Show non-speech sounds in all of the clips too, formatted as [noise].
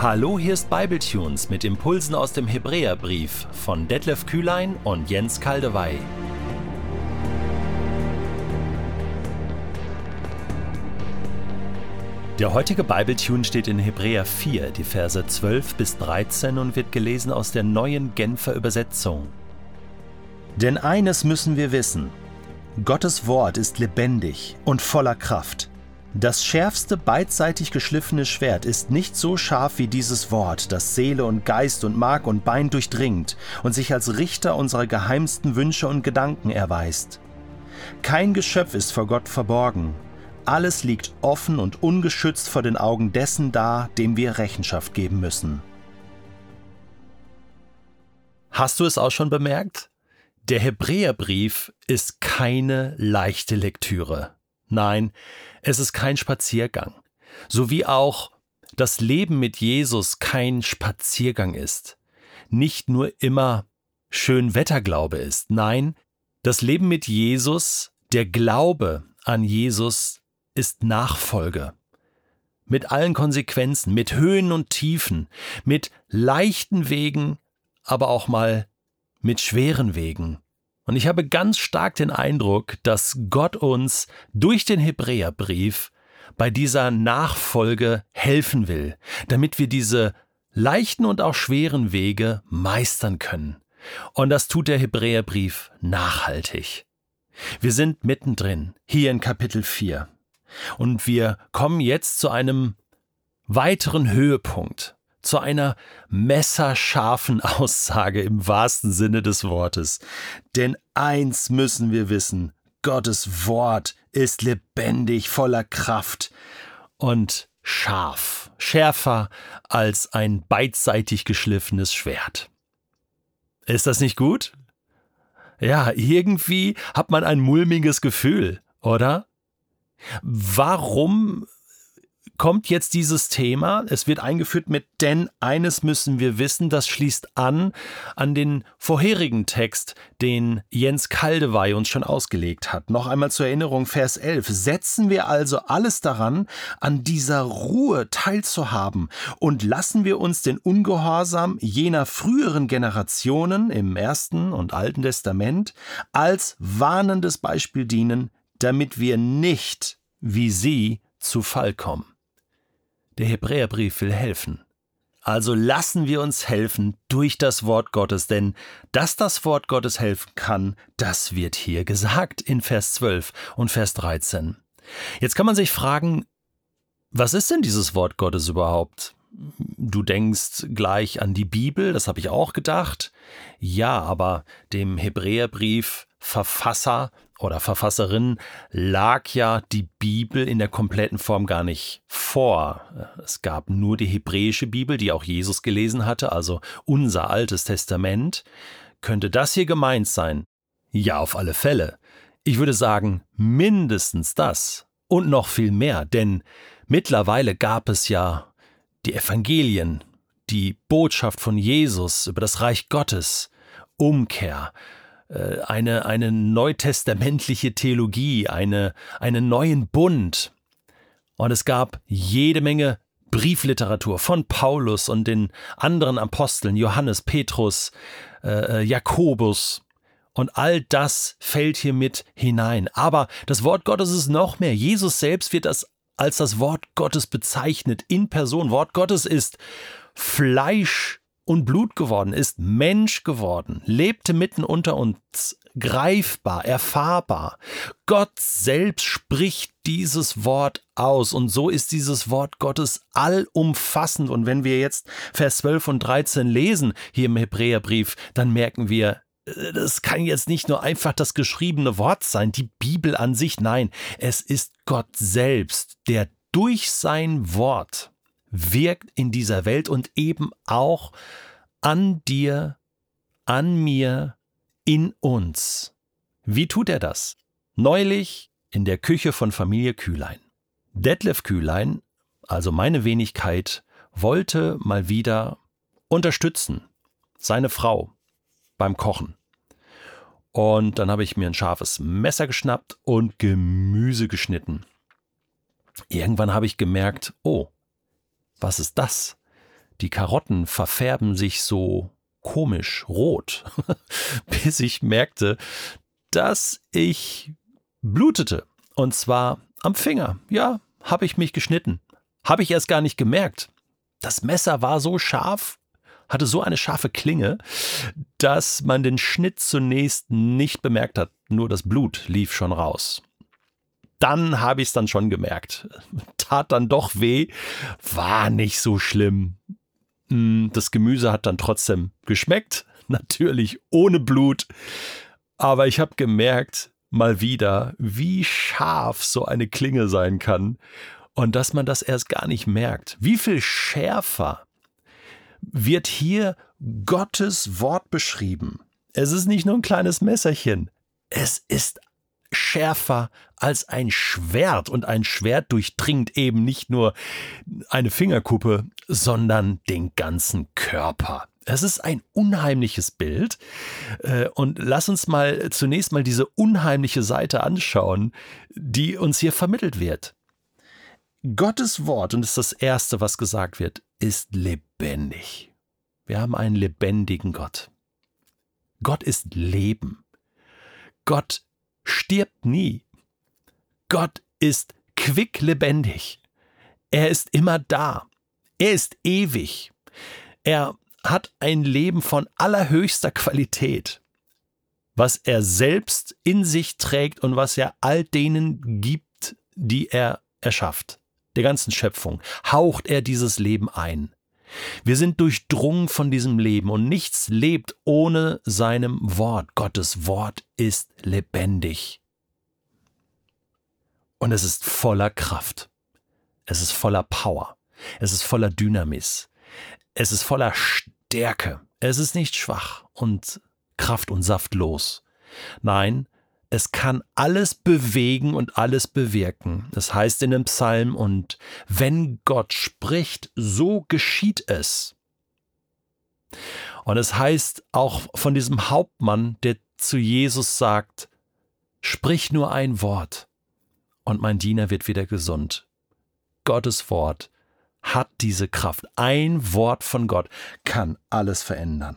Hallo, hier ist Bibletunes mit Impulsen aus dem Hebräerbrief von Detlef Kühlein und Jens Kaldewey. Der heutige Bibletune steht in Hebräer 4, die Verse 12 bis 13 und wird gelesen aus der neuen Genfer Übersetzung. Denn eines müssen wir wissen: Gottes Wort ist lebendig und voller Kraft. Das schärfste beidseitig geschliffene Schwert ist nicht so scharf wie dieses Wort, das Seele und Geist und Mark und Bein durchdringt und sich als Richter unserer geheimsten Wünsche und Gedanken erweist. Kein Geschöpf ist vor Gott verborgen. Alles liegt offen und ungeschützt vor den Augen dessen da, dem wir Rechenschaft geben müssen. Hast du es auch schon bemerkt? Der Hebräerbrief ist keine leichte Lektüre. Nein, es ist kein Spaziergang. So wie auch das Leben mit Jesus kein Spaziergang ist. Nicht nur immer schön Wetterglaube ist. Nein, das Leben mit Jesus, der Glaube an Jesus ist Nachfolge. Mit allen Konsequenzen, mit Höhen und Tiefen, mit leichten Wegen, aber auch mal mit schweren Wegen. Und ich habe ganz stark den Eindruck, dass Gott uns durch den Hebräerbrief bei dieser Nachfolge helfen will, damit wir diese leichten und auch schweren Wege meistern können. Und das tut der Hebräerbrief nachhaltig. Wir sind mittendrin, hier in Kapitel 4. Und wir kommen jetzt zu einem weiteren Höhepunkt zu einer messerscharfen Aussage im wahrsten Sinne des Wortes. Denn eins müssen wir wissen, Gottes Wort ist lebendig, voller Kraft und scharf, schärfer als ein beidseitig geschliffenes Schwert. Ist das nicht gut? Ja, irgendwie hat man ein mulmiges Gefühl, oder? Warum kommt jetzt dieses Thema. Es wird eingeführt mit denn eines müssen wir wissen. Das schließt an an den vorherigen Text, den Jens Kaldewey uns schon ausgelegt hat. Noch einmal zur Erinnerung, Vers 11. Setzen wir also alles daran, an dieser Ruhe teilzuhaben und lassen wir uns den Ungehorsam jener früheren Generationen im Ersten und Alten Testament als warnendes Beispiel dienen, damit wir nicht wie sie zu Fall kommen. Der Hebräerbrief will helfen. Also lassen wir uns helfen durch das Wort Gottes, denn dass das Wort Gottes helfen kann, das wird hier gesagt in Vers 12 und Vers 13. Jetzt kann man sich fragen, was ist denn dieses Wort Gottes überhaupt? Du denkst gleich an die Bibel, das habe ich auch gedacht. Ja, aber dem Hebräerbrief Verfasser oder Verfasserin lag ja die Bibel in der kompletten Form gar nicht vor. Es gab nur die hebräische Bibel, die auch Jesus gelesen hatte, also unser altes Testament. Könnte das hier gemeint sein? Ja, auf alle Fälle. Ich würde sagen, mindestens das und noch viel mehr, denn mittlerweile gab es ja die Evangelien, die Botschaft von Jesus über das Reich Gottes, Umkehr, eine, eine neutestamentliche Theologie, eine, einen neuen Bund. Und es gab jede Menge Briefliteratur von Paulus und den anderen Aposteln, Johannes, Petrus, äh, äh Jakobus. Und all das fällt hier mit hinein. Aber das Wort Gottes ist noch mehr. Jesus selbst wird das als das Wort Gottes bezeichnet in Person. Wort Gottes ist Fleisch und Blut geworden, ist Mensch geworden, lebte mitten unter uns, greifbar, erfahrbar. Gott selbst spricht dieses Wort aus und so ist dieses Wort Gottes allumfassend. Und wenn wir jetzt Vers 12 und 13 lesen hier im Hebräerbrief, dann merken wir, äh, das kann jetzt nicht nur einfach das geschriebene Wort sein, die Bibel an sich, nein, es ist Gott selbst, der durch sein Wort wirkt in dieser Welt und eben auch an dir, an mir, in uns. Wie tut er das? Neulich in der Küche von Familie Kühlein. Detlef Kühlein, also meine Wenigkeit, wollte mal wieder unterstützen, seine Frau beim Kochen. Und dann habe ich mir ein scharfes Messer geschnappt und Gemüse geschnitten. Irgendwann habe ich gemerkt, oh, was ist das? die Karotten verfärben sich so komisch rot, [laughs] bis ich merkte, dass ich blutete. Und zwar am Finger. Ja, habe ich mich geschnitten. Habe ich erst gar nicht gemerkt. Das Messer war so scharf, hatte so eine scharfe Klinge, dass man den Schnitt zunächst nicht bemerkt hat. Nur das Blut lief schon raus. Dann habe ich es dann schon gemerkt. Tat dann doch weh, war nicht so schlimm. Hm, das Gemüse hat dann trotzdem geschmeckt, [laughs] natürlich ohne Blut. Aber ich habe gemerkt, mal wieder, wie scharf so eine Klinge sein kann und dass man das erst gar nicht merkt. Wie viel schärfer wird hier Gottes Wort beschrieben. Es ist nicht nur ein kleines Messerchen, es ist schärfer als ein Schwert und ein Schwert durchdringt eben nicht nur eine Fingerkuppe, sondern den ganzen Körper. Es ist ein unheimliches Bild. Äh, und lass uns mal zunächst mal diese unheimliche Seite anschauen, die uns hier vermittelt wird. Gottes Wort, und das ist das Erste, was gesagt wird, ist lebendig. Wir haben einen lebendigen Gott. Gott ist Leben. Gott stirbt nie. Gott ist quicklebendig. Er ist immer da. Er ist ewig. Er hat ein Leben von allerhöchster Qualität, was er selbst in sich trägt und was er all denen gibt, die er erschafft. Der ganzen Schöpfung haucht er dieses Leben ein. Wir sind durchdrungen von diesem Leben und nichts lebt ohne seinem Wort. Gottes Wort ist lebendig. Und es ist voller Kraft. Es ist voller Power. Es ist voller Dynamis. Es ist voller Stärke. Es ist nicht schwach und kraft- und saftlos. Nein, es kann alles bewegen und alles bewirken. Das heißt in dem Psalm, und wenn Gott spricht, so geschieht es. Und es heißt auch von diesem Hauptmann, der zu Jesus sagt, sprich nur ein Wort und mein Diener wird wieder gesund. Gottes Wort hat diese Kraft. Ein Wort von Gott kann alles verändern.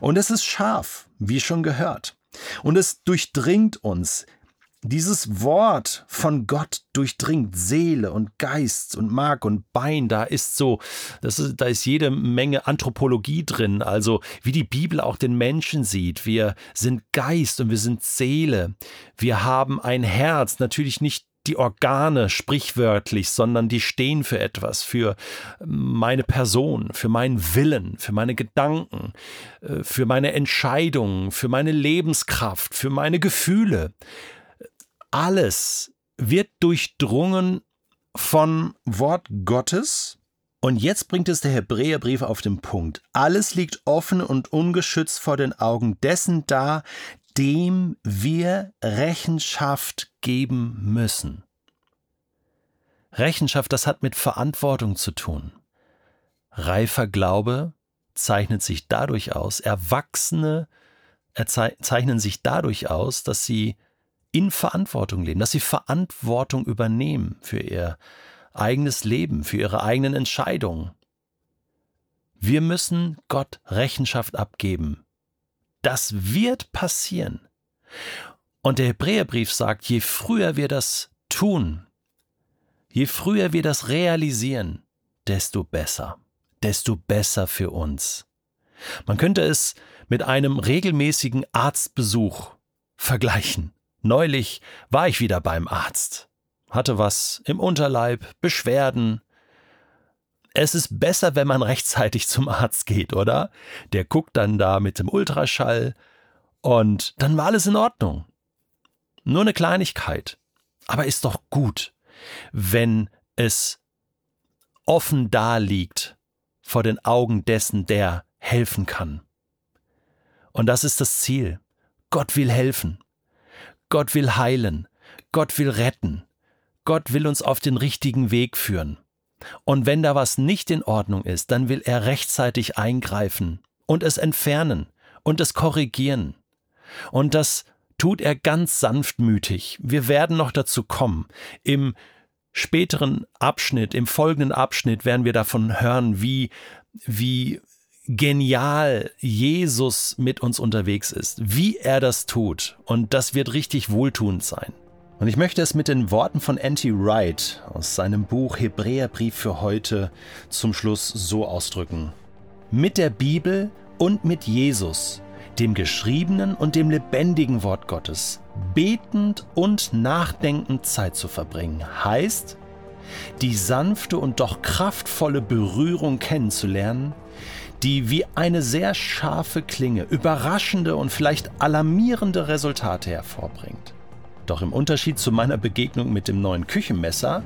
Und es ist scharf, wie schon gehört. Und es durchdringt uns. Dieses Wort von Gott durchdringt Seele und Geist und Mark und Bein. Da ist so, das ist, da ist jede Menge Anthropologie drin. Also wie die Bibel auch den Menschen sieht. Wir sind Geist und wir sind Seele. Wir haben ein Herz. Natürlich nicht die Organe sprichwörtlich, sondern die stehen für etwas, für meine Person, für meinen Willen, für meine Gedanken, äh, für meine Entscheidungen, für meine Lebenskraft, für meine Gefühle. Alles wird durchdrungen von Wort Gottes. Und jetzt bringt es der Hebräerbrief auf den Punkt. Alles liegt offen und ungeschützt vor den Augen dessen da, dem wir Rechenschaft geben müssen. Rechenschaft, das hat mit Verantwortung zu tun. Reifer Glaube zeichnet sich dadurch aus, Erwachsene zeichnen sich dadurch aus, dass sie in Verantwortung leben, dass sie Verantwortung übernehmen für ihr eigenes Leben, für ihre eigenen Entscheidungen. Wir müssen Gott Rechenschaft abgeben das wird passieren. Und der Hebräerbrief sagt, je früher wir das tun, je früher wir das realisieren, desto besser, desto besser für uns. Man könnte es mit einem regelmäßigen Arztbesuch vergleichen. Neulich war ich wieder beim Arzt, hatte was im Unterleib, Beschwerden, es ist besser, wenn man rechtzeitig zum Arzt geht, oder? Der guckt dann da mit dem Ultraschall und dann war alles in Ordnung. Nur eine Kleinigkeit. Aber ist doch gut, wenn es offen da liegt vor den Augen dessen, der helfen kann. Und das ist das Ziel. Gott will helfen. Gott will heilen. Gott will retten. Gott will uns auf den richtigen Weg führen. Und wenn da was nicht in Ordnung ist, dann will er rechtzeitig eingreifen und es entfernen und es korrigieren. Und das tut er ganz sanftmütig. Wir werden noch dazu kommen. Im späteren Abschnitt, im folgenden Abschnitt werden wir davon hören, wie wie genial Jesus mit uns unterwegs ist, wie er das tut. Und das wird richtig wohltuend sein. Und ich möchte es mit den Worten von Anti Wright aus seinem Buch Hebräerbrief für heute zum Schluss so ausdrücken. Mit der Bibel und mit Jesus, dem geschriebenen und dem lebendigen Wort Gottes, betend und nachdenkend Zeit zu verbringen, heißt, die sanfte und doch kraftvolle Berührung kennenzulernen, die wie eine sehr scharfe Klinge überraschende und vielleicht alarmierende Resultate hervorbringt. Doch im Unterschied zu meiner Begegnung mit dem neuen Küchenmesser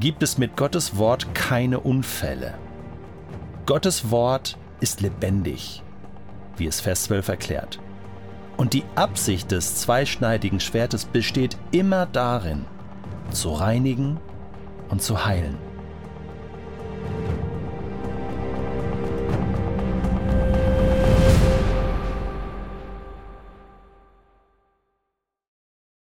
gibt es mit Gottes Wort keine Unfälle. Gottes Wort ist lebendig, wie es Vers 12 erklärt. Und die Absicht des zweischneidigen Schwertes besteht immer darin, zu reinigen und zu heilen.